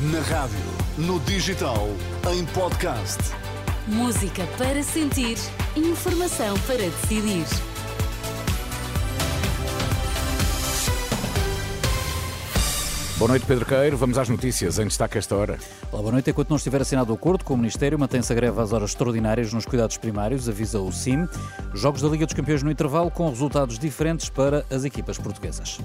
Na rádio, no digital, em podcast. Música para sentir, informação para decidir. Boa noite, Pedro Queiro. Vamos às notícias em destaque esta hora. Olá, boa noite. Enquanto não estiver assinado o acordo com o Ministério, mantém-se a greve às horas extraordinárias nos cuidados primários, avisa o CIM. Jogos da Liga dos Campeões no intervalo com resultados diferentes para as equipas portuguesas.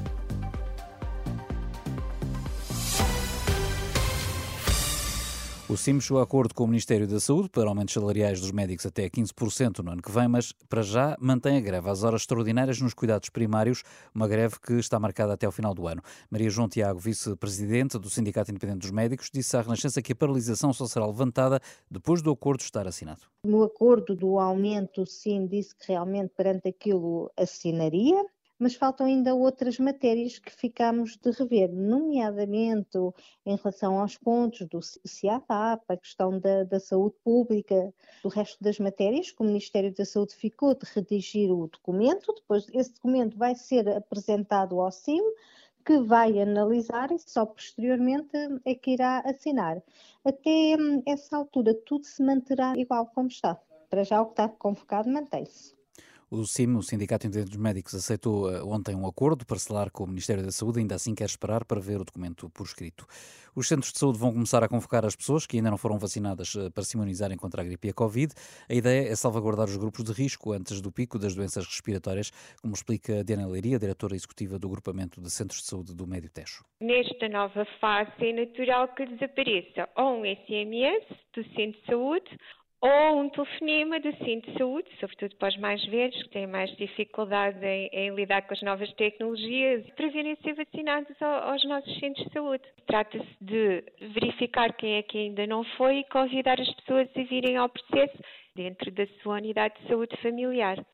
O CIM chegou a acordo com o Ministério da Saúde para aumentos salariais dos médicos até 15% no ano que vem, mas para já mantém a greve às horas extraordinárias nos cuidados primários, uma greve que está marcada até ao final do ano. Maria João Tiago, vice-presidente do Sindicato Independente dos Médicos, disse à Renascença que a paralisação só será levantada depois do acordo estar assinado. No acordo do aumento, o CIM disse que realmente perante aquilo assinaria, mas faltam ainda outras matérias que ficamos de rever, nomeadamente em relação aos pontos do CIAPAP, a questão da, da, saúde pública, do resto das matérias, que o Ministério da Saúde ficou de redigir o documento, depois esse documento vai ser apresentado ao CIM, que vai analisar e só posteriormente é que irá assinar. Até hum, essa altura tudo se manterá igual como está. Para já o que está convocado mantém-se. O CIM, o Sindicato Independente dos Médicos, aceitou eh, ontem um acordo parcelar com o Ministério da Saúde, ainda assim quer esperar para ver o documento por escrito. Os centros de saúde vão começar a convocar as pessoas que ainda não foram vacinadas eh, para se imunizarem contra a gripe e a Covid. A ideia é salvaguardar os grupos de risco antes do pico das doenças respiratórias, como explica Diana Leiria, diretora executiva do Agrupamento de Centros de Saúde do Médio Tejo. Nesta nova fase é natural que desapareça ou um SMS do centro de saúde ou um telefonema do Centro de Saúde, sobretudo para os mais velhos, que têm mais dificuldade em, em lidar com as novas tecnologias, para virem ser vacinados ao, aos nossos centros de saúde. Trata-se de verificar quem é que ainda não foi e convidar as pessoas a virem ao processo dentro da sua unidade de saúde familiar.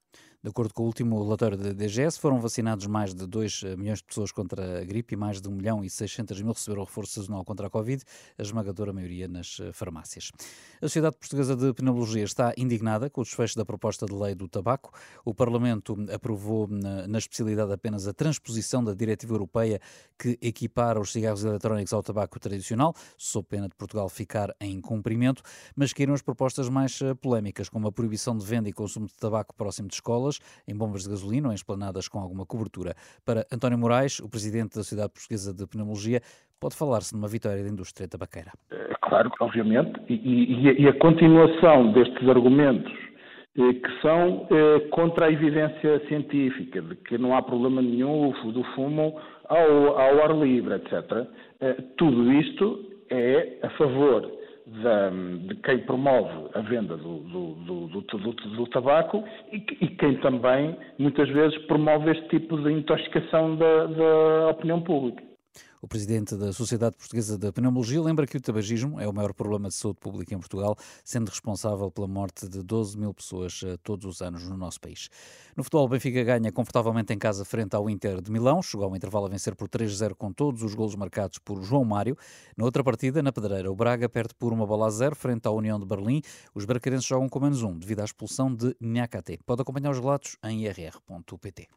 De acordo com o último relatório da DGS, foram vacinados mais de 2 eh, milhões de pessoas contra a gripe e mais de 1 milhão e 600 mil receberam reforço sazonal contra a Covid, a esmagadora maioria nas eh, farmácias. A Sociedade Portuguesa de Pneumologia está indignada com o desfecho da proposta de lei do tabaco. O Parlamento aprovou na, especialidade apenas a transposição da diretiva europeia que equipara os cigarros eletrónicos ao tabaco tradicional, sob pena de Portugal ficar em cumprimento, mas caíram as propostas mais eh, polémicas, como a proibição de venda e consumo de tabaco próximo de escolas, em bombas de gasolina ou em esplanadas com alguma cobertura. Para António Moraes, o presidente da Sociedade Portuguesa de Pneumologia, pode falar-se numa vitória da indústria tabaqueira. É, claro, obviamente, e, e, e a continuação destes argumentos eh, que são eh, contra a evidência científica, de que não há problema nenhum do fumo ao, ao ar livre, etc. Eh, tudo isto é a favor da, de quem promove a venda do, do, do, do tabaco e, e, quem também, muitas vezes, promove este tipo de intoxicação da, da opinião pública. O presidente da Sociedade Portuguesa de Pneumologia lembra que o tabagismo é o maior problema de saúde pública em Portugal, sendo responsável pela morte de 12 mil pessoas eh, todos os anos no nosso país. No futebol, o Benfica ganha confortavelmente em casa frente ao Inter de Milão, chegou ao intervalo a vencer por 3-0 com todos os golos marcados por João Mário. Na outra partida, na Pedreira, o Braga perde por uma bola a zero frente à União de Berlim. Os bracarenses jogam com menos um, devido à expulsão de Nhakate. Pode acompanhar os relatos em irr.pt.